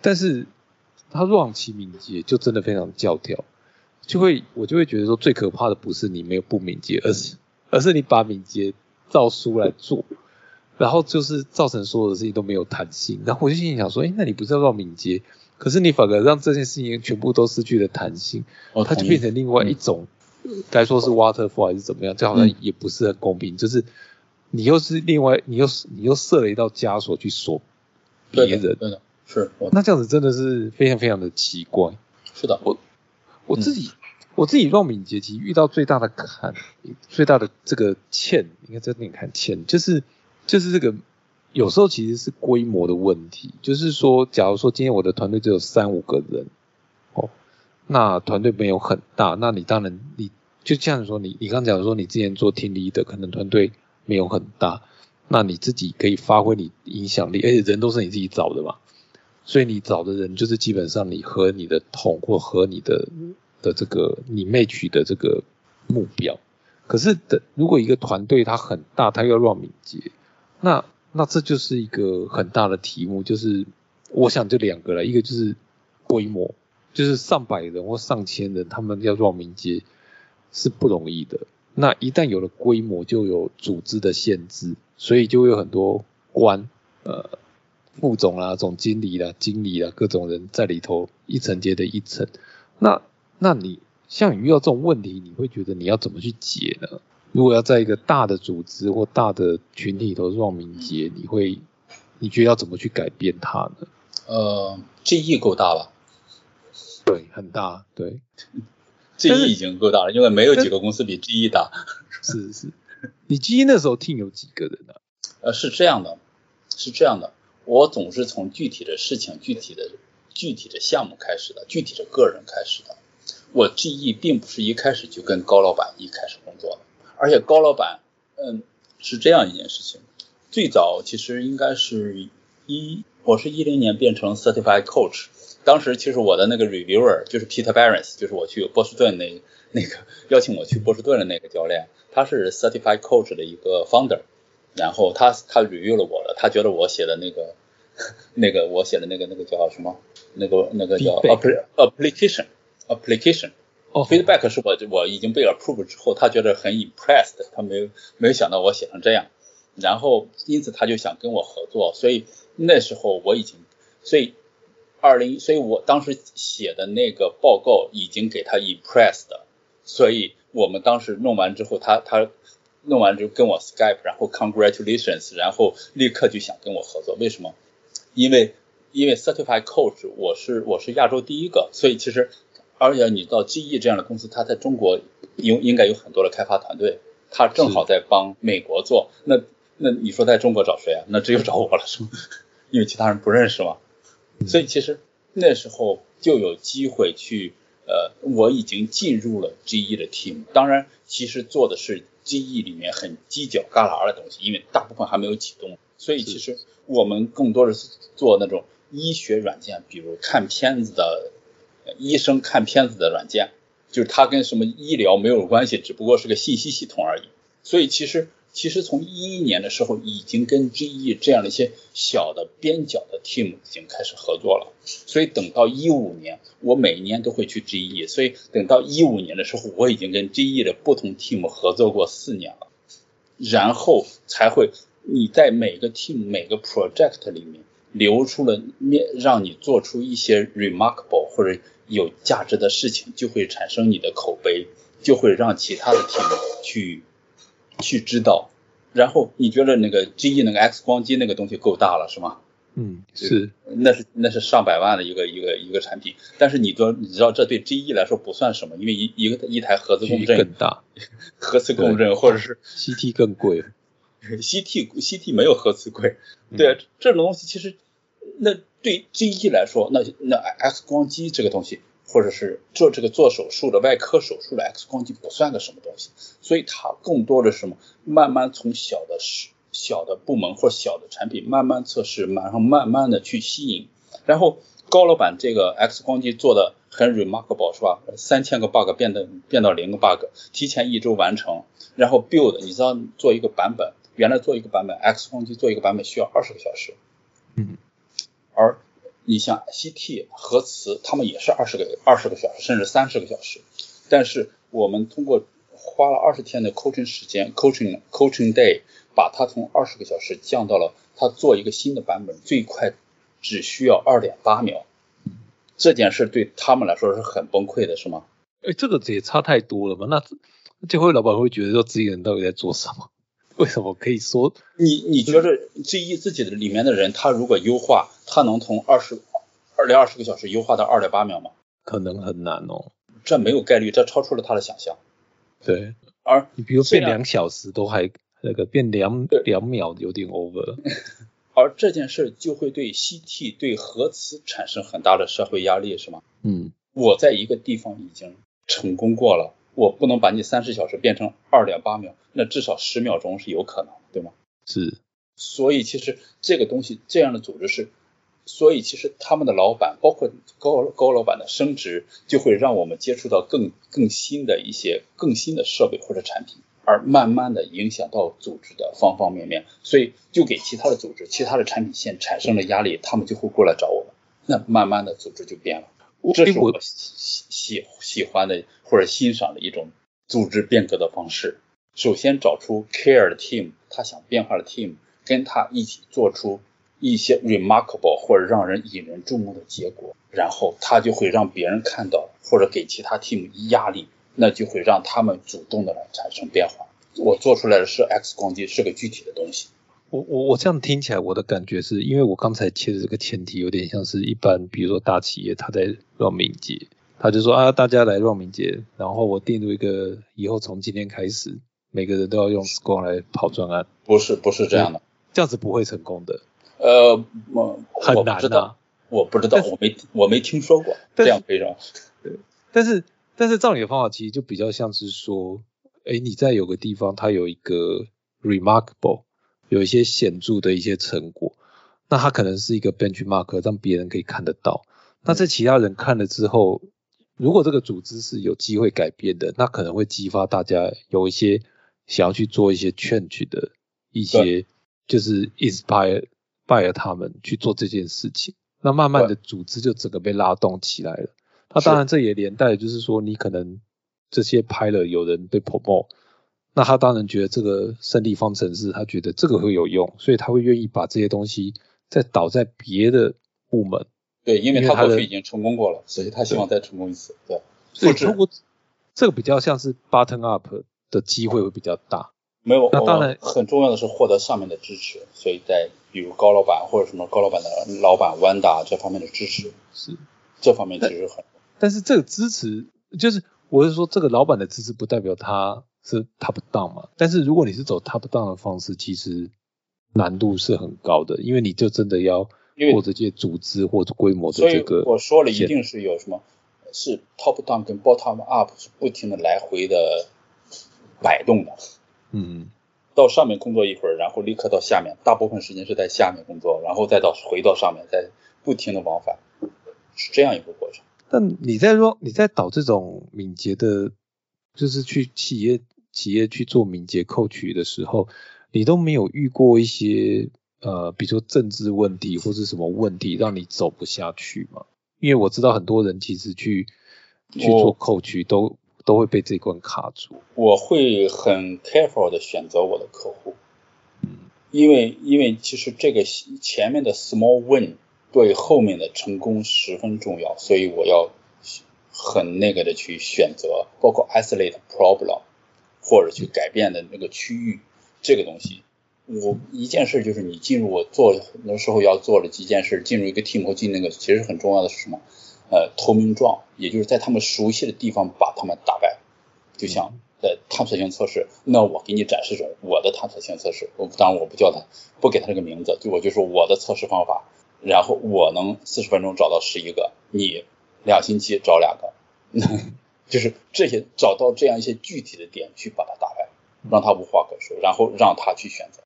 但是他乱起敏捷就真的非常教条，就会我就会觉得说最可怕的不是你没有不敏捷，而是而是你把敏捷照书来做，然后就是造成所有的事情都没有弹性，然后我就心里想说，哎，那你不是要让敏捷？可是你反而让这件事情全部都失去了弹性，它就变成另外一种，该说是 waterfall 还是怎么样，这好像也不是很公平。就是你又是另外，你又你又设了一道枷锁去锁别人，对的，是。那这样子真的是非常非常的奇怪。是的，我我自己我自己让敏捷其实遇到最大的坎，最大的这个欠，应该在那里看欠，就是就是这个。有时候其实是规模的问题，就是说，假如说今天我的团队只有三五个人，哦，那团队没有很大，那你当然你就像说你你刚讲说你之前做听力的，可能团队没有很大，那你自己可以发挥你影响力，而且人都是你自己找的嘛，所以你找的人就是基本上你和你的同或和你的的这个你 match 的这个目标。可是的，如果一个团队它很大，它要让敏捷，那那这就是一个很大的题目，就是我想就两个了，一个就是规模，就是上百人或上千人，他们要让敏捷。是不容易的。那一旦有了规模，就有组织的限制，所以就会有很多官，呃，副总啦、总经理啦、经理啦，各种人在里头一层接着一层。那那你像你遇到这种问题，你会觉得你要怎么去解呢？如果要在一个大的组织或大的群体里头让敏捷，你会你觉得要怎么去改变它呢？呃，GE 够大吧？对，很大，对。GE 已经够大了，因为没有几个公司比 GE 大。是是，你 GE 那时候 team 有几个人呢？呃，是这样的，是这样的，我总是从具体的事情、具体的、具体的项目开始的，具体的个人开始的。我 GE 并不是一开始就跟高老板一开始工作的，而且高老板，嗯，是这样一件事情。最早其实应该是一，我是一零年变成 Certified Coach。当时其实我的那个 reviewer 就是 Peter Barons，就是我去波士顿那那个邀请我去波士顿的那个教练，他是 certified coach 的一个 founder，然后他他 review 了我了，他觉得我写的那个 <laughs> 那个我写的那个那个叫什么，那个那个叫 application application feedback 是我我已经被 approved 之后，他觉得很 impressed，他没有没有想到我写成这样，然后因此他就想跟我合作，所以那时候我已经所以。二零，所以我当时写的那个报告已经给他 impressed，所以我们当时弄完之后，他他弄完之后跟我 Skype，然后 congratulations，然后立刻就想跟我合作。为什么？因为因为 certified coach 我是我是亚洲第一个，所以其实而且你到 GE 这样的公司，他在中国应应该有很多的开发团队，他正好在帮美国做。那那你说在中国找谁啊？那只有找我了，是吗？<laughs> 因为其他人不认识嘛。所以其实那时候就有机会去，呃，我已经进入了 GE 的 team。当然，其实做的是 GE 里面很犄角旮旯的东西，因为大部分还没有启动。所以其实我们更多的是做那种医学软件，比如看片子的医生看片子的软件，就是它跟什么医疗没有关系，只不过是个信息系统而已。所以其实。其实从一一年的时候，已经跟 GE 这样的一些小的边角的 team 已经开始合作了。所以等到一五年，我每一年都会去 GE。所以等到一五年的时候，我已经跟 GE 的不同 team 合作过四年了。然后才会你在每个 team 每个 project 里面留出了面，让你做出一些 remarkable 或者有价值的事情，就会产生你的口碑，就会让其他的 team 去。去知道，然后你觉得那个 GE 那个 X 光机那个东西够大了是吗？嗯，是，那是那是上百万的一个一个一个产品，但是你说你知道这对 GE 来说不算什么，因为一一个一台核磁共振更大，核磁共振或者是 CT 更贵，<laughs> CT CT 没有核磁贵，对这种东西其实那对 GE 来说，那那 X 光机这个东西。或者是做这个做手术的外科手术的 X 光机不算个什么东西，所以它更多的是什么？慢慢从小的小的部门或小的产品慢慢测试，然后慢慢的去吸引。然后高老板这个 X 光机做的很 remarkable 是吧？三千个 bug 变得变到零个 bug，提前一周完成。然后 build 你知道做一个版本，原来做一个版本 X 光机做一个版本需要二十个小时，嗯，而你像 CT 核磁，他们也是二十个二十个小时，甚至三十个小时。但是我们通过花了二十天的 coaching 时间，coaching coaching day，把它从二十个小时降到了它做一个新的版本，最快只需要二点八秒。这件事对他们来说是很崩溃的，是吗？哎，这个也差太多了吧？那这回老板会觉得说自己人到底在做什么？<laughs> 为什么可以说你你觉得 GE 自己的里面的人，他如果优化，他能从二十二零二十个小时优化到二点八秒吗？可能很难哦，这没有概率，这超出了他的想象。对，而你比如变两小时都还那个变两两秒有点 over，<laughs> 而这件事就会对 CT 对核磁产生很大的社会压力，是吗？嗯，我在一个地方已经成功过了，我不能把你三十小时变成二点八秒，那至少十秒钟是有可能，对吗？是。所以其实这个东西，这样的组织是，所以其实他们的老板，包括高高老板的升职，就会让我们接触到更更新的一些更新的设备或者产品，而慢慢的影响到组织的方方面面，所以就给其他的组织、其他的产品线产生了压力，他们就会过来找我们，那慢慢的组织就变了。这是我喜喜喜欢的或者欣赏的一种组织变革的方式。首先找出 care 的 team，他想变化的 team。跟他一起做出一些 remarkable 或者让人引人注目的结果，然后他就会让别人看到，或者给其他 team 压力，那就会让他们主动的来产生变化。我做出来的是 X 光机，是个具体的东西。我我我这样听起来，我的感觉是因为我刚才切的这个前提有点像是一般，比如说大企业他在让敏捷，他就说啊，大家来让敏捷，然后我定入一个以后从今天开始，每个人都要用光来跑专案。不是不是这样的。这样子不会成功的，呃，我很难的，我不知道，我没我没听说过这样非常，对，但是但是照你的方法，其实就比较像是说，哎，你在有个地方，它有一个 remarkable，有一些显著的一些成果，那它可能是一个 benchmark，让别人可以看得到。那在其他人看了之后，如果这个组织是有机会改变的，那可能会激发大家有一些想要去做一些 change 的一些。就是 inspire by 他们去做这件事情，那慢慢的组织就整个被拉动起来了。那当然这也连带就是说，你可能这些拍了有人被 promote，那他当然觉得这个胜利方程式，他觉得这个会有用，所以他会愿意把这些东西再倒在别的部门。对，因为他过去已经成功过了，所以他希望再成功一次。对，所以这个比较像是 button up 的机会会比较大。没有，那当然很重要的是获得上面的支持，所以在比如高老板或者什么高老板的老板 Wanda 这方面的支持是这方面其实很，但是这个支持就是我是说这个老板的支持不代表他是 top down 嘛，但是如果你是走 top down 的方式，其实难度是很高的，因为你就真的要或者这些组织或者规模的这个，我说了一定是有什么是 top down 跟 bottom up 是不停的来回的摆动的。嗯，到上面工作一会儿，然后立刻到下面，大部分时间是在下面工作，然后再到回到上面，再不停的往返，是这样一个过程。但你在说你在导这种敏捷的，就是去企业企业去做敏捷扣取的时候，你都没有遇过一些呃，比如说政治问题或是什么问题让你走不下去吗？因为我知道很多人其实去去做扣取都。都会被这关卡住。我会很 careful 的选择我的客户，嗯因为因为其实这个前面的 small win 对后面的成功十分重要，所以我要很那个的去选择，包括 isolate problem 或者去改变的那个区域这个东西。我一件事就是你进入我做很多时候要做的几件事，进入一个 team 或进那个其实很重要的是什么？呃，投名状，也就是在他们熟悉的地方把他们打败，就像在探索性测试，那我给你展示种我的探索性测试，我当然我不叫他，不给他这个名字，就我就说我的测试方法，然后我能四十分钟找到十一个，你两星期找两个，就是这些找到这样一些具体的点去把它打败，让他无话可说，然后让他去选择。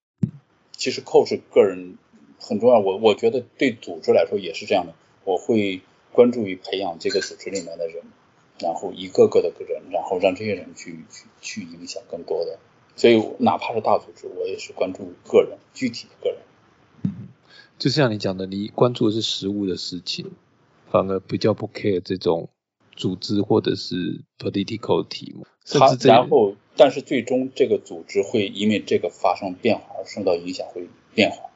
其实 coach 个人很重要，我我觉得对组织来说也是这样的，我会。关注于培养这个组织里面的人，然后一个个的个人，然后让这些人去去去影响更多的。所以哪怕是大组织，我也是关注个人，具体的个人。嗯，就像你讲的，你关注的是实物的事情，反而比较不 care 这种组织或者是 political 题目。他然后，但是最终这个组织会因为这个发生变化而受到影响，会变化。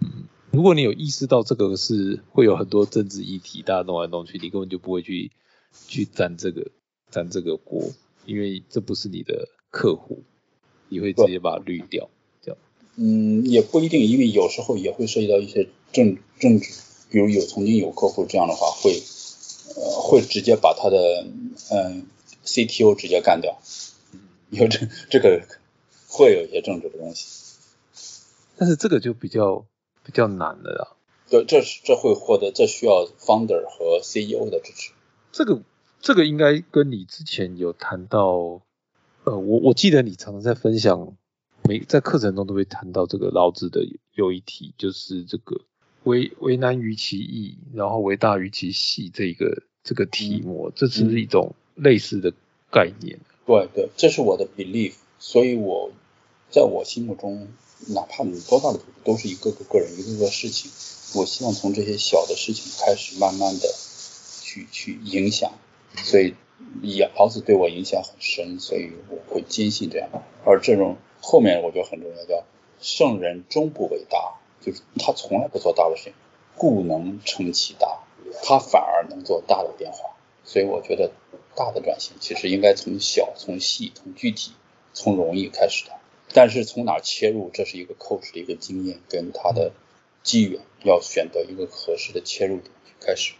嗯如果你有意识到这个是会有很多政治议题，大家弄来弄去，你根本就不会去去沾这个沾这个锅，因为这不是你的客户，你会直接把它滤掉。这样，嗯，也不一定，因为有时候也会涉及到一些政政治，比如有曾经有客户这样的话，会呃会直接把他的嗯 CTO 直接干掉，有这这个会有一些政治的东西，但是这个就比较。比较难的啊，对，这是这会获得，这需要 founder 和 CEO 的支持。这个这个应该跟你之前有谈到，呃，我我记得你常常在分享，每在课程中都会谈到这个老子的有一题，就是这个为为难于其易，然后为大于其细这一个这个题目，这只是一种类似的概念。对对，这是我的 belief，所以我在我心目中，哪怕你多大的都是一个个个人，一个个事情。我希望从这些小的事情开始，慢慢的去去影响。所以，也老子对我影响很深，所以我会坚信这样。而这种后面我觉得很重要，叫圣人终不为大，就是他从来不做大的事情，故能成其大，它反而能做大的变化。所以我觉得。大的转型其实应该从小、从细、从具体、从容易开始的，但是从哪切入，这是一个 coach 的一个经验跟他的机缘，要选择一个合适的切入点去开始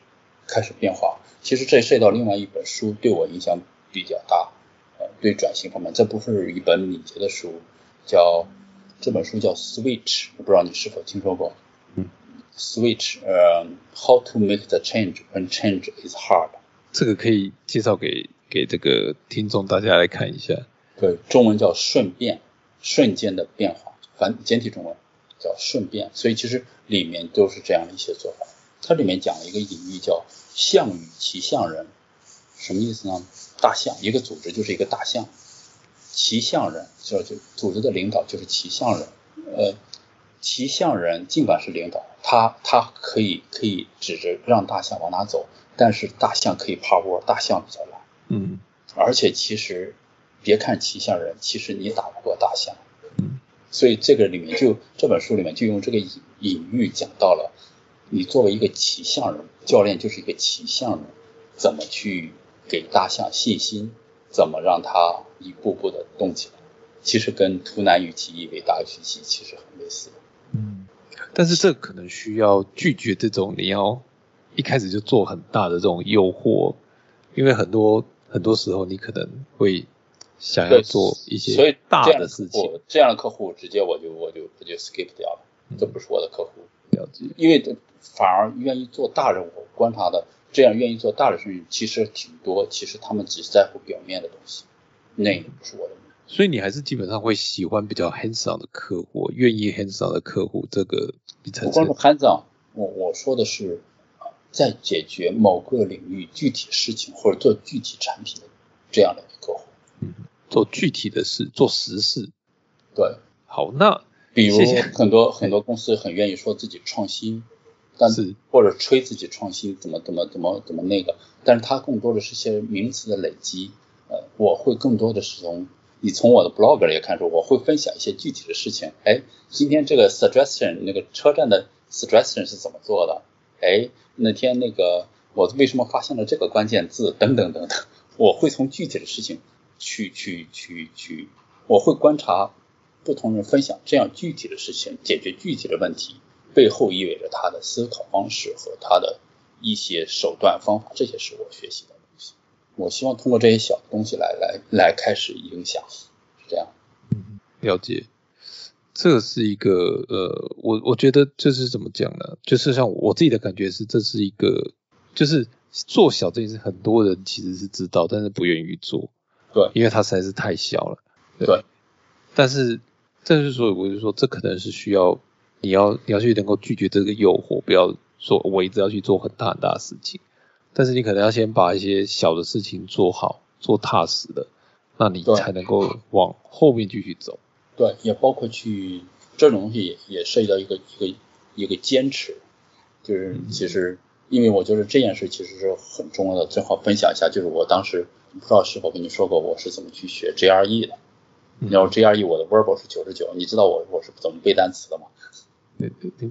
开始变化。其实这涉及到另外一本书对我影响比较大，呃，对转型方面，这不是一本敏捷的书，叫这本书叫 Switch，我不知道你是否听说过？嗯，Switch，呃，How to make the change when change is hard。这个可以介绍给给这个听众大家来看一下。对，中文叫顺变，瞬间的变化，繁简体中文叫顺变。所以其实里面都是这样的一些做法。它里面讲了一个隐喻叫“象与骑象人”，什么意思呢？大象，一个组织就是一个大象，骑象人就就组织的领导就是骑象人。呃，骑象人尽管是领导，他他可以可以指着让大象往哪走。但是大象可以趴窝，大象比较懒。嗯，而且其实别看骑象人，其实你打不过大象。嗯，所以这个里面就这本书里面就用这个隐隐喻讲到了，你作为一个骑象人，教练就是一个骑象人，怎么去给大象信心，怎么让它一步步的动起来，其实跟图南与其易，为大于其细其实很类似。嗯，但是这可能需要拒绝这种你要。一开始就做很大的这种诱惑，因为很多很多时候你可能会想要做一些所以大的事情，这样的客户直接我就我就我就 skip 掉了，这不是我的客户，了解。因为反而愿意做大任务，观察的这样愿意做大的事情其实挺多，其实他们只在乎表面的东西，那不是我的。所以你还是基本上会喜欢比较 hands on 的客户，愿意 hands on 的客户，这个不光是 hands on，我我说的是。在解决某个领域具体事情或者做具体产品的这样的一个客户，嗯，做具体的事，做实事。对，好，那比如很多很多公司很愿意说自己创新，但是或者吹自己创新怎么怎么怎么怎么那个，但是它更多的是些名词的累积。呃，我会更多的是从你从我的 blog 里看出，我会分享一些具体的事情。哎，今天这个 suggestion 那个车站的 suggestion 是怎么做的？哎。那天那个我为什么发现了这个关键字等等等等，我会从具体的事情去去去去，我会观察不同人分享这样具体的事情，解决具体的问题背后意味着他的思考方式和他的一些手段方法，这些是我学习的。我希望通过这些小的东西来来来开始影响，是这样。嗯，了解。这是一个呃，我我觉得这是怎么讲呢？就是像我自己的感觉是，这是一个就是做小这件事，很多人其实是知道，但是不愿意做。对，因为它实在是太小了。对。但是正是所以，我就说，这可能是需要你要你要去能够拒绝这个诱惑，不要说我一直要去做很大很大的事情。但是你可能要先把一些小的事情做好，做踏实的，那你才能够往后面继续走。对，也包括去这种东西也也涉及到一个一个一个坚持，就是其实因为我觉得这件事其实是很重要的，正好分享一下，就是我当时不知道是否跟你说过我是怎么去学 GRE 的，然后 GRE 我的 Verbal 是九十九，你知道我我是怎么背单词的吗？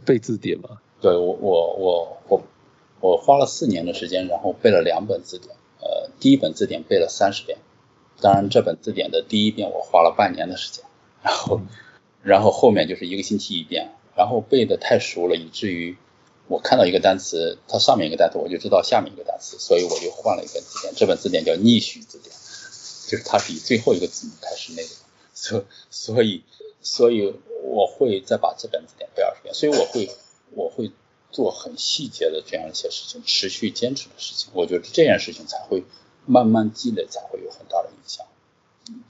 背字典吗？对我我我我我花了四年的时间，然后背了两本字典，呃，第一本字典背了三十遍，当然这本字典的第一遍我花了半年的时间。然后，然后后面就是一个星期一遍，然后背的太熟了，以至于我看到一个单词，它上面一个单词，我就知道下面一个单词，所以我就换了一本字典。这本字典叫逆序字典，就是它是以最后一个字母开始那个，所所以所以我会再把这本字典背二十遍，所以我会我会做很细节的这样一些事情，持续坚持的事情，我觉得这件事情才会慢慢积累才会有很大的影响。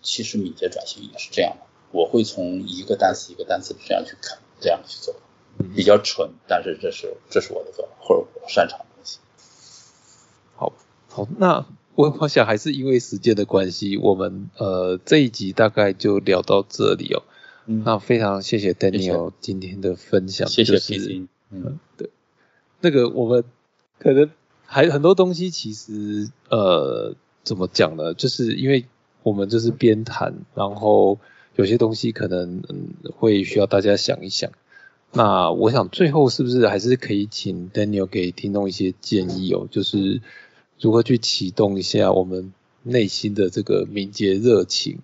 其实敏捷转型也是这样的，我会从一个单词一个单词这样去看，这样去做，比较蠢，但是这是这是我的做法或者我擅长的东西。好，好，那我我想还是因为时间的关系，我们呃这一集大概就聊到这里哦。那非常谢谢 Daniel 今天的分享，谢谢是嗯，对，那个我们可能还很多东西，其实呃怎么讲呢？就是因为我们就是边谈，然后有些东西可能嗯会需要大家想一想。那我想最后是不是还是可以请 Daniel 给听众一些建议哦，就是如何去启动一下我们内心的这个敏捷热情。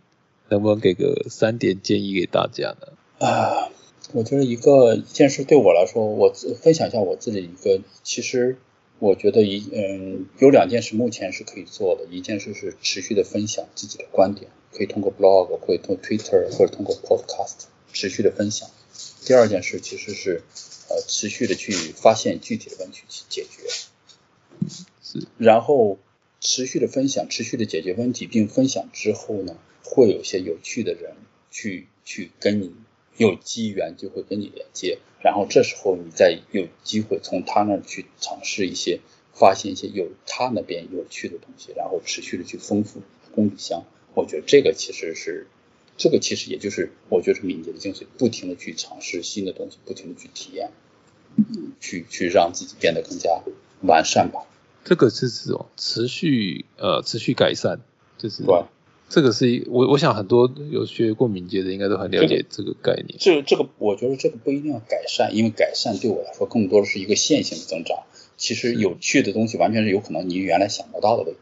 能不能给个三点建议给大家呢？啊，我觉得一个一件事对我来说，我分享一下我自己一个，其实我觉得一嗯有两件事目前是可以做的，一件事是持续的分享自己的观点，可以通过 blog，可以通过 Twitter 或者通过 podcast 持续的分享。第二件事其实是呃持续的去发现具体的问题去解决，是，然后持续的分享，持续的解决问题，并分享之后呢？会有一些有趣的人去去跟你有机缘就会跟你连接，然后这时候你再有机会从他那儿去尝试一些，发现一些有他那边有趣的东西，然后持续的去丰富工具箱。我觉得这个其实是，这个其实也就是我觉得是敏捷的精髓，不停的去尝试新的东西，不停的去体验，去去让自己变得更加完善吧。这个是这种持续呃持续改善，就是对。这个是我我想很多有学过敏捷的应该都很了解这个概念。这这个我觉得这个不一定要改善，因为改善对我来说更多的是一个线性的增长。其实有趣的东西完全是有可能你原来想不到的维度，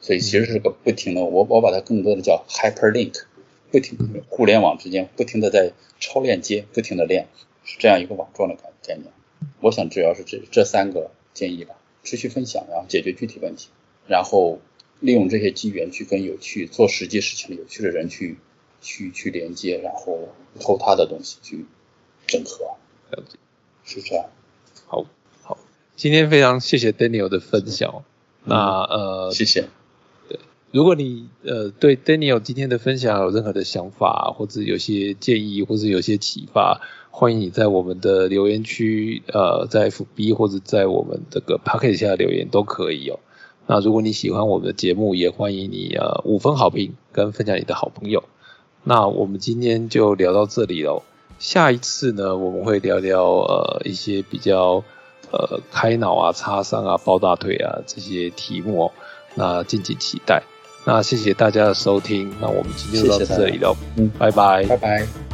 所以其实是个不停的，我我把它更多的叫 hyperlink，不停互联网之间不停的在超链接，不停的链，是这样一个网状的概概念。我想主要是这这三个建议吧：持续分享，然后解决具体问题，然后。利用这些机缘去跟有趣做实际事情的有趣的人去去去连接，然后偷他的东西去整合，了解是这样。好，好，今天非常谢谢 Daniel 的分享。那呃，谢谢。对，如果你呃对 Daniel 今天的分享有任何的想法，或者有些建议，或者有些启发，欢迎你在我们的留言区呃在 FB 或者在我们这个 Pocket 下留言都可以哦。那如果你喜欢我们的节目，也欢迎你呃五分好评跟分享你的好朋友。那我们今天就聊到这里喽。下一次呢，我们会聊聊呃一些比较呃开脑啊、擦伤啊、抱大腿啊这些题目哦。那敬请期待。那谢谢大家的收听。那我们今天就到这里喽。嗯，拜拜。拜拜。